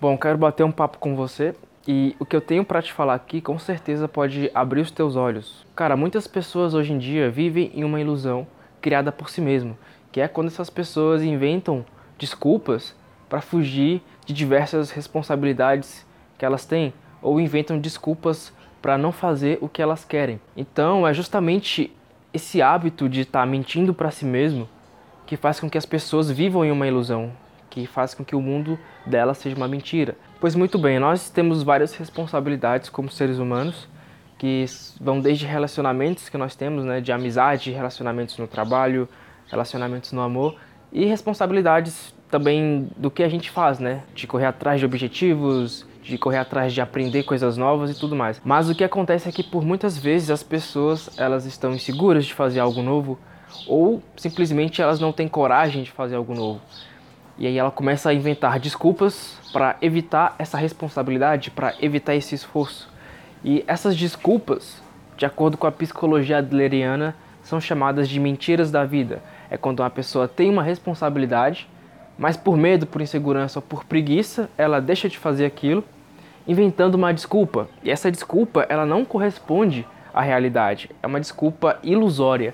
Bom, quero bater um papo com você e o que eu tenho para te falar aqui com certeza pode abrir os teus olhos. Cara, muitas pessoas hoje em dia vivem em uma ilusão criada por si mesmo, que é quando essas pessoas inventam desculpas para fugir de diversas responsabilidades que elas têm ou inventam desculpas para não fazer o que elas querem. Então, é justamente esse hábito de estar tá mentindo para si mesmo que faz com que as pessoas vivam em uma ilusão, que faz com que o mundo dela seja uma mentira. Pois muito bem, nós temos várias responsabilidades como seres humanos, que vão desde relacionamentos que nós temos, né, de amizade, relacionamentos no trabalho, relacionamentos no amor e responsabilidades também do que a gente faz, né, de correr atrás de objetivos, de correr atrás de aprender coisas novas e tudo mais. Mas o que acontece é que por muitas vezes as pessoas, elas estão inseguras de fazer algo novo ou simplesmente elas não têm coragem de fazer algo novo. E aí ela começa a inventar desculpas para evitar essa responsabilidade, para evitar esse esforço. E essas desculpas, de acordo com a psicologia adleriana, são chamadas de mentiras da vida. É quando uma pessoa tem uma responsabilidade, mas por medo, por insegurança ou por preguiça, ela deixa de fazer aquilo, inventando uma desculpa. E essa desculpa, ela não corresponde à realidade. É uma desculpa ilusória.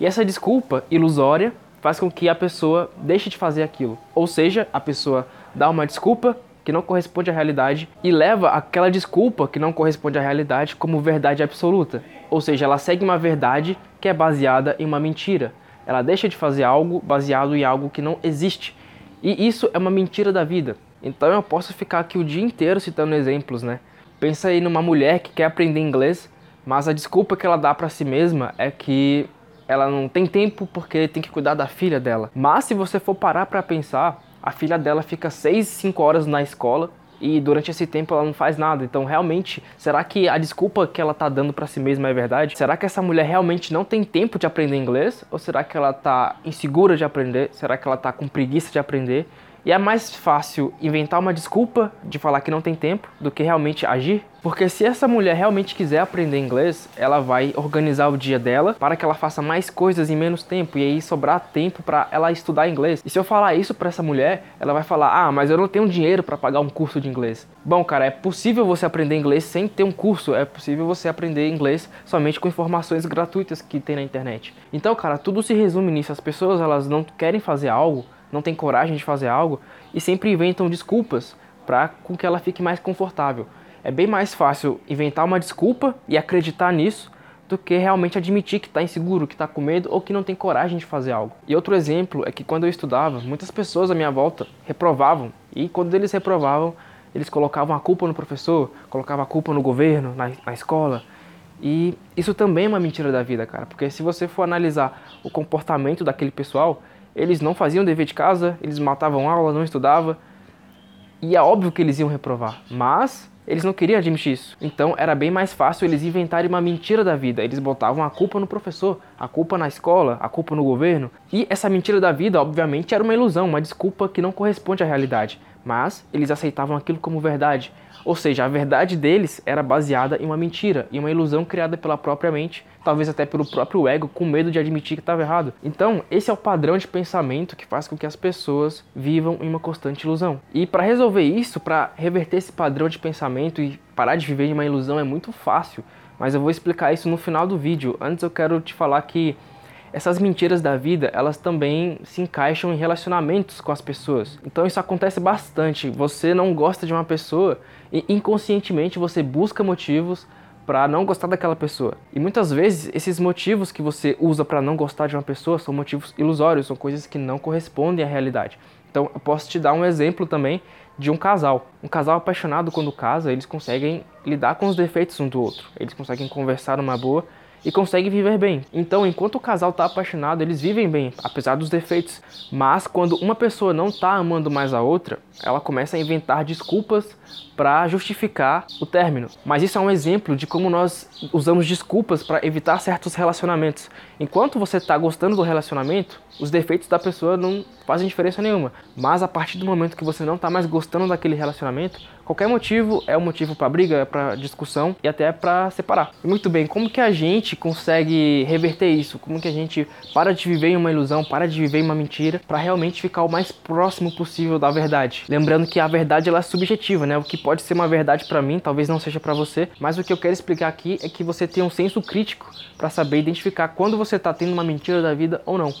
E essa desculpa ilusória faz com que a pessoa deixe de fazer aquilo. Ou seja, a pessoa dá uma desculpa que não corresponde à realidade e leva aquela desculpa que não corresponde à realidade como verdade absoluta. Ou seja, ela segue uma verdade que é baseada em uma mentira. Ela deixa de fazer algo baseado em algo que não existe. E isso é uma mentira da vida. Então eu posso ficar aqui o dia inteiro citando exemplos, né? Pensa aí numa mulher que quer aprender inglês, mas a desculpa que ela dá para si mesma é que ela não tem tempo porque tem que cuidar da filha dela. Mas se você for parar para pensar, a filha dela fica 6, 5 horas na escola e durante esse tempo ela não faz nada. Então, realmente, será que a desculpa que ela tá dando para si mesma é verdade? Será que essa mulher realmente não tem tempo de aprender inglês? Ou será que ela tá insegura de aprender? Será que ela tá com preguiça de aprender? E é mais fácil inventar uma desculpa de falar que não tem tempo do que realmente agir. Porque se essa mulher realmente quiser aprender inglês, ela vai organizar o dia dela para que ela faça mais coisas em menos tempo e aí sobrar tempo para ela estudar inglês. E se eu falar isso para essa mulher, ela vai falar: "Ah, mas eu não tenho dinheiro para pagar um curso de inglês". Bom, cara, é possível você aprender inglês sem ter um curso, é possível você aprender inglês somente com informações gratuitas que tem na internet. Então, cara, tudo se resume nisso. As pessoas, elas não querem fazer algo não tem coragem de fazer algo e sempre inventam desculpas para com que ela fique mais confortável. É bem mais fácil inventar uma desculpa e acreditar nisso do que realmente admitir que está inseguro, que está com medo ou que não tem coragem de fazer algo. E outro exemplo é que quando eu estudava, muitas pessoas à minha volta reprovavam e quando eles reprovavam, eles colocavam a culpa no professor, colocavam a culpa no governo, na, na escola. E isso também é uma mentira da vida, cara, porque se você for analisar o comportamento daquele pessoal, eles não faziam dever de casa, eles matavam aula, não estudavam. E é óbvio que eles iam reprovar, mas eles não queriam admitir isso. Então era bem mais fácil eles inventarem uma mentira da vida. Eles botavam a culpa no professor, a culpa na escola, a culpa no governo. E essa mentira da vida, obviamente, era uma ilusão, uma desculpa que não corresponde à realidade. Mas eles aceitavam aquilo como verdade. Ou seja, a verdade deles era baseada em uma mentira, em uma ilusão criada pela própria mente, talvez até pelo próprio ego, com medo de admitir que estava errado. Então, esse é o padrão de pensamento que faz com que as pessoas vivam em uma constante ilusão. E para resolver isso, para reverter esse padrão de pensamento e parar de viver em uma ilusão é muito fácil, mas eu vou explicar isso no final do vídeo. Antes eu quero te falar que essas mentiras da vida, elas também se encaixam em relacionamentos com as pessoas. Então isso acontece bastante. Você não gosta de uma pessoa e inconscientemente você busca motivos para não gostar daquela pessoa. E muitas vezes esses motivos que você usa para não gostar de uma pessoa são motivos ilusórios, são coisas que não correspondem à realidade. Então eu posso te dar um exemplo também de um casal. Um casal apaixonado quando casa, eles conseguem lidar com os defeitos um do outro. Eles conseguem conversar numa boa e conseguem viver bem. Então, enquanto o casal está apaixonado, eles vivem bem, apesar dos defeitos. Mas quando uma pessoa não está amando mais a outra, ela começa a inventar desculpas para justificar o término. Mas isso é um exemplo de como nós usamos desculpas para evitar certos relacionamentos. Enquanto você está gostando do relacionamento, os defeitos da pessoa não fazem diferença nenhuma. Mas a partir do momento que você não está mais gostando daquele relacionamento, qualquer motivo é um motivo para briga, para discussão e até para separar. Muito bem, como que a gente gente consegue reverter isso? Como que a gente para de viver em uma ilusão, para de viver em uma mentira, para realmente ficar o mais próximo possível da verdade? Lembrando que a verdade ela é subjetiva, né? O que pode ser uma verdade para mim, talvez não seja para você, mas o que eu quero explicar aqui é que você tem um senso crítico para saber identificar quando você está tendo uma mentira da vida ou não.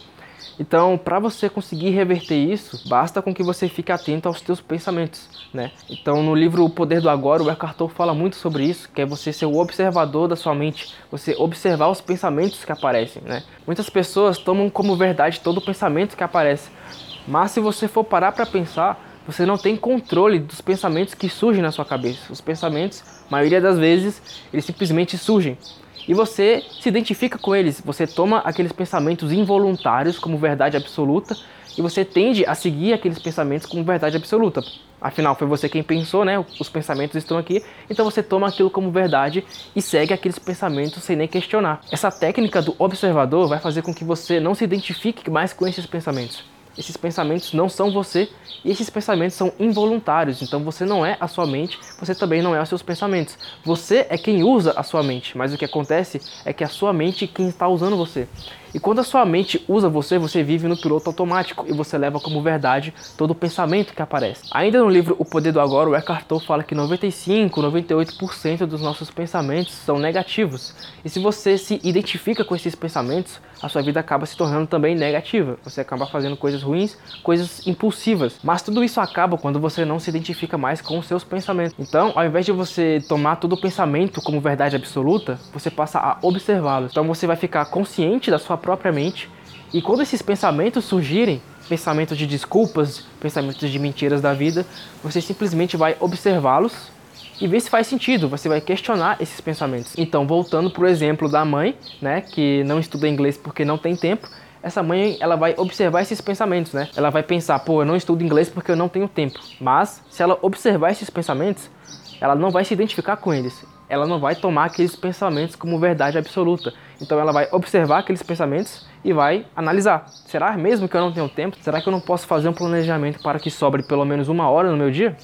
Então, para você conseguir reverter isso, basta com que você fique atento aos seus pensamentos, né? Então, no livro O Poder do Agora, o Eckhart Tolle fala muito sobre isso, que é você ser o observador da sua mente, você observar os pensamentos que aparecem, né? Muitas pessoas tomam como verdade todo pensamento que aparece, mas se você for parar para pensar, você não tem controle dos pensamentos que surgem na sua cabeça. Os pensamentos, maioria das vezes, eles simplesmente surgem e você se identifica com eles. Você toma aqueles pensamentos involuntários como verdade absoluta e você tende a seguir aqueles pensamentos como verdade absoluta. Afinal, foi você quem pensou, né? Os pensamentos estão aqui, então você toma aquilo como verdade e segue aqueles pensamentos sem nem questionar. Essa técnica do observador vai fazer com que você não se identifique mais com esses pensamentos. Esses pensamentos não são você e esses pensamentos são involuntários. Então você não é a sua mente, você também não é os seus pensamentos. Você é quem usa a sua mente, mas o que acontece é que a sua mente é quem está usando você. E quando a sua mente usa você, você vive no piloto automático e você leva como verdade todo o pensamento que aparece. Ainda no livro O Poder do Agora, o Eckhart Tolle fala que 95, 98% dos nossos pensamentos são negativos. E se você se identifica com esses pensamentos, a sua vida acaba se tornando também negativa. Você acaba fazendo coisas ruins, coisas impulsivas. Mas tudo isso acaba quando você não se identifica mais com os seus pensamentos. Então, ao invés de você tomar todo o pensamento como verdade absoluta, você passa a observá-los. Então você vai ficar consciente da sua própria mente. E quando esses pensamentos surgirem, pensamentos de desculpas, pensamentos de mentiras da vida, você simplesmente vai observá-los e ver se faz sentido. Você vai questionar esses pensamentos. Então, voltando para o exemplo da mãe, né, que não estuda inglês porque não tem tempo, essa mãe ela vai observar esses pensamentos, né? Ela vai pensar, pô, eu não estudo inglês porque eu não tenho tempo. Mas se ela observar esses pensamentos, ela não vai se identificar com eles. Ela não vai tomar aqueles pensamentos como verdade absoluta. Então ela vai observar aqueles pensamentos e vai analisar. Será mesmo que eu não tenho tempo? Será que eu não posso fazer um planejamento para que sobre pelo menos uma hora no meu dia?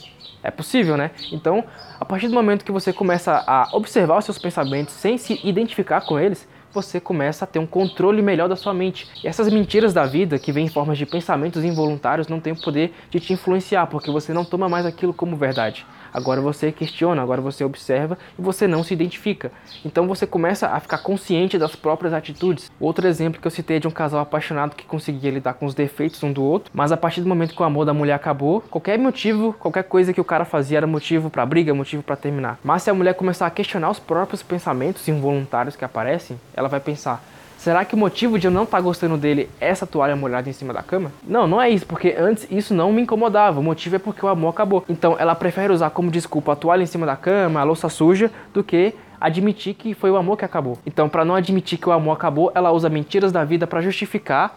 É possível, né? Então, a partir do momento que você começa a observar os seus pensamentos sem se identificar com eles, você começa a ter um controle melhor da sua mente. E essas mentiras da vida, que vêm em formas de pensamentos involuntários, não têm o poder de te influenciar, porque você não toma mais aquilo como verdade. Agora você questiona, agora você observa e você não se identifica. Então você começa a ficar consciente das próprias atitudes. Outro exemplo que eu citei é de um casal apaixonado que conseguia lidar com os defeitos um do outro, mas a partir do momento que o amor da mulher acabou, qualquer motivo, qualquer coisa que o cara fazia era motivo para briga, motivo para terminar. Mas se a mulher começar a questionar os próprios pensamentos involuntários que aparecem, ela vai pensar: Será que o motivo de eu não estar tá gostando dele é essa toalha molhada em cima da cama? Não, não é isso, porque antes isso não me incomodava. O motivo é porque o amor acabou. Então ela prefere usar como desculpa a toalha em cima da cama, a louça suja, do que admitir que foi o amor que acabou. Então, para não admitir que o amor acabou, ela usa mentiras da vida para justificar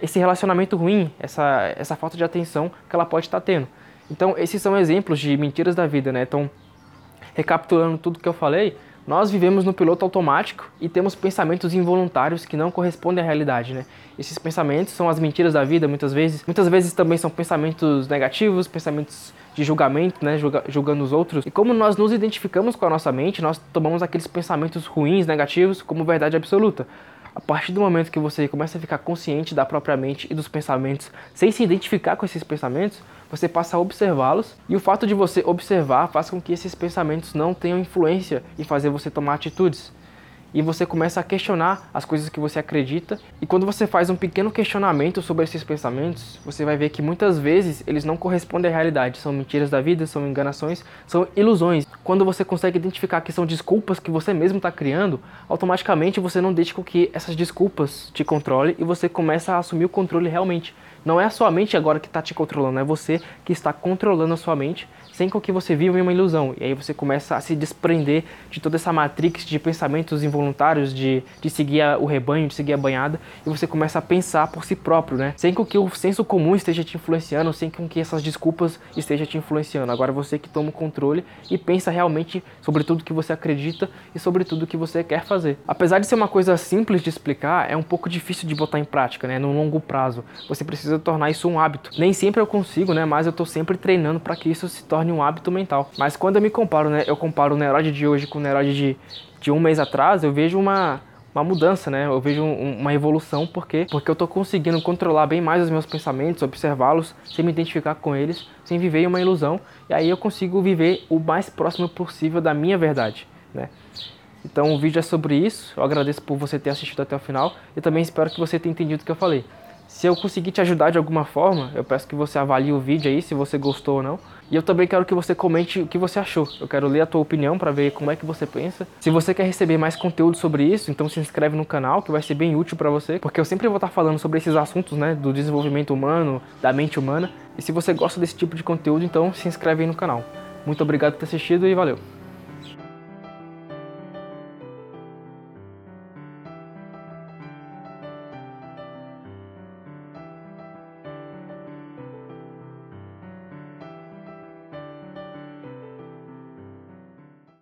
esse relacionamento ruim, essa, essa falta de atenção que ela pode estar tá tendo. Então, esses são exemplos de mentiras da vida, né? Então, recapitulando tudo que eu falei, nós vivemos no piloto automático e temos pensamentos involuntários que não correspondem à realidade, né? Esses pensamentos são as mentiras da vida, muitas vezes. Muitas vezes também são pensamentos negativos, pensamentos de julgamento, né? julgando os outros. E como nós nos identificamos com a nossa mente, nós tomamos aqueles pensamentos ruins, negativos, como verdade absoluta. A partir do momento que você começa a ficar consciente da própria mente e dos pensamentos, sem se identificar com esses pensamentos, você passa a observá-los e o fato de você observar faz com que esses pensamentos não tenham influência em fazer você tomar atitudes. E você começa a questionar as coisas que você acredita. E quando você faz um pequeno questionamento sobre esses pensamentos, você vai ver que muitas vezes eles não correspondem à realidade. São mentiras da vida, são enganações, são ilusões. Quando você consegue identificar que são desculpas que você mesmo está criando, automaticamente você não deixa com que essas desculpas te controle e você começa a assumir o controle realmente. Não é a sua mente agora que está te controlando, é você que está controlando a sua mente sem que você viva em uma ilusão. E aí você começa a se desprender de toda essa matrix de pensamentos involuntários, de, de seguir a, o rebanho, de seguir a banhada, e você começa a pensar por si próprio, né? Sem que o senso comum esteja te influenciando, sem que essas desculpas estejam te influenciando. Agora você que toma o controle e pensa realmente sobre tudo que você acredita e sobre tudo que você quer fazer. Apesar de ser uma coisa simples de explicar, é um pouco difícil de botar em prática, né? No longo prazo. Você precisa tornar isso um hábito. Nem sempre eu consigo, né? Mas eu tô sempre treinando para que isso se torne um hábito mental. Mas quando eu me comparo, né, eu comparo o Neurode de hoje com o Neurode de, de um mês atrás, eu vejo uma, uma mudança, né? Eu vejo um, uma evolução porque porque eu tô conseguindo controlar bem mais os meus pensamentos, observá-los, sem me identificar com eles, sem viver uma ilusão, e aí eu consigo viver o mais próximo possível da minha verdade, né? Então o vídeo é sobre isso. Eu agradeço por você ter assistido até o final e também espero que você tenha entendido o que eu falei. Se eu conseguir te ajudar de alguma forma, eu peço que você avalie o vídeo aí, se você gostou ou não. E eu também quero que você comente o que você achou. Eu quero ler a tua opinião para ver como é que você pensa. Se você quer receber mais conteúdo sobre isso, então se inscreve no canal, que vai ser bem útil para você, porque eu sempre vou estar falando sobre esses assuntos, né, do desenvolvimento humano, da mente humana. E se você gosta desse tipo de conteúdo, então se inscreve aí no canal. Muito obrigado por ter assistido e valeu.